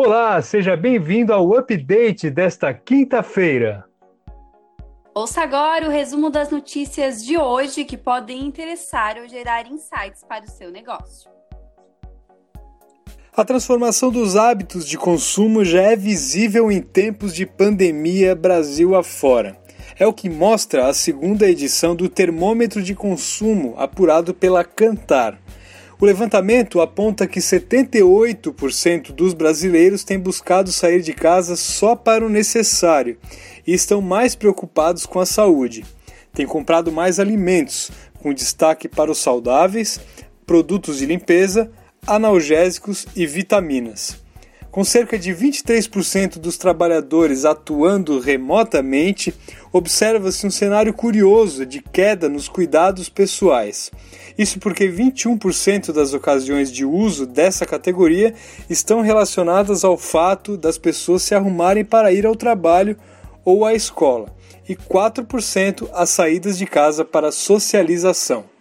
Olá, seja bem-vindo ao update desta quinta-feira. Ouça agora o resumo das notícias de hoje que podem interessar ou gerar insights para o seu negócio. A transformação dos hábitos de consumo já é visível em tempos de pandemia Brasil afora. É o que mostra a segunda edição do Termômetro de Consumo apurado pela Cantar. O levantamento aponta que 78% dos brasileiros têm buscado sair de casa só para o necessário e estão mais preocupados com a saúde. Têm comprado mais alimentos, com destaque para os saudáveis, produtos de limpeza, analgésicos e vitaminas. Com cerca de 23% dos trabalhadores atuando remotamente, observa-se um cenário curioso de queda nos cuidados pessoais. Isso porque 21% das ocasiões de uso dessa categoria estão relacionadas ao fato das pessoas se arrumarem para ir ao trabalho ou à escola, e 4% as saídas de casa para socialização.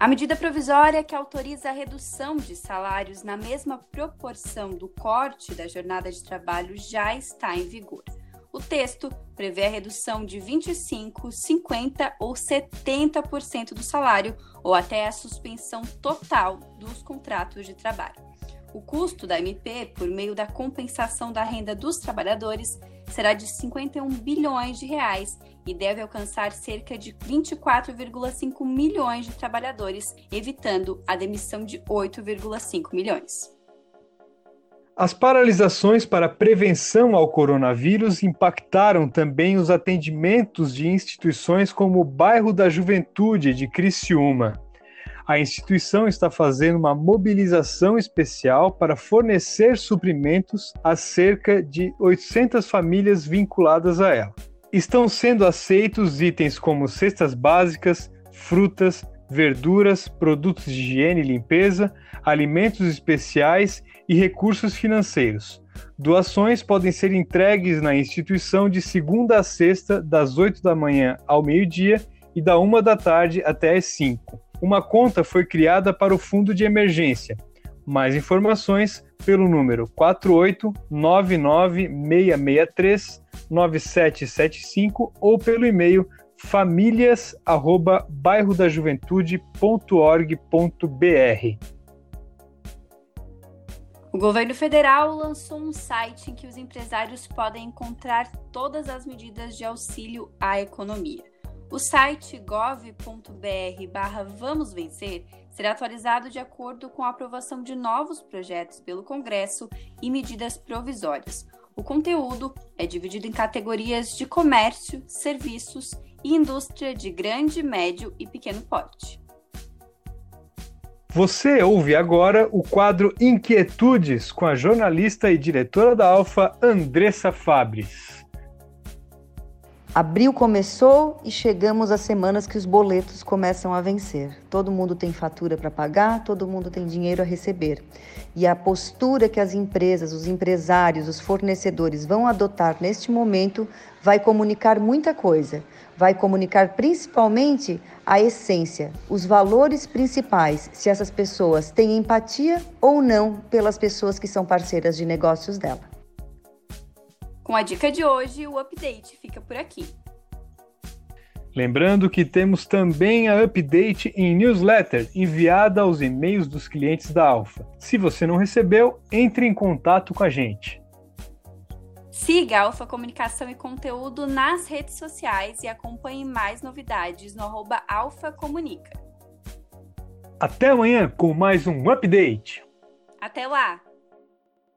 A medida provisória que autoriza a redução de salários na mesma proporção do corte da jornada de trabalho já está em vigor. O texto prevê a redução de 25, 50 ou 70% do salário ou até a suspensão total dos contratos de trabalho. O custo da MP, por meio da compensação da renda dos trabalhadores, será de 51 bilhões de reais e deve alcançar cerca de 24,5 milhões de trabalhadores, evitando a demissão de 8,5 milhões. As paralisações para prevenção ao coronavírus impactaram também os atendimentos de instituições como o Bairro da Juventude de Criciúma. A instituição está fazendo uma mobilização especial para fornecer suprimentos a cerca de 800 famílias vinculadas a ela. Estão sendo aceitos itens como cestas básicas, frutas, verduras, produtos de higiene e limpeza, alimentos especiais e recursos financeiros. Doações podem ser entregues na instituição de segunda a sexta, das 8 da manhã ao meio-dia e da 1 da tarde até as 5. Uma conta foi criada para o fundo de emergência. Mais informações pelo número 48996639775 ou pelo e-mail famílias@bairrodajuventude.org.br. O governo federal lançou um site em que os empresários podem encontrar todas as medidas de auxílio à economia. O site gov.br/barra Vamos Vencer será atualizado de acordo com a aprovação de novos projetos pelo Congresso e medidas provisórias. O conteúdo é dividido em categorias de comércio, serviços e indústria de grande, médio e pequeno porte. Você ouve agora o quadro Inquietudes com a jornalista e diretora da Alfa, Andressa Fabres. Abril começou e chegamos às semanas que os boletos começam a vencer. Todo mundo tem fatura para pagar, todo mundo tem dinheiro a receber. E a postura que as empresas, os empresários, os fornecedores vão adotar neste momento vai comunicar muita coisa. Vai comunicar principalmente a essência, os valores principais, se essas pessoas têm empatia ou não pelas pessoas que são parceiras de negócios dela. Com a dica de hoje, o update fica por aqui. Lembrando que temos também a update em newsletter enviada aos e-mails dos clientes da Alfa. Se você não recebeu, entre em contato com a gente. Siga a Alfa Comunicação e Conteúdo nas redes sociais e acompanhe mais novidades no arroba Alfa Comunica. Até amanhã com mais um update. Até lá!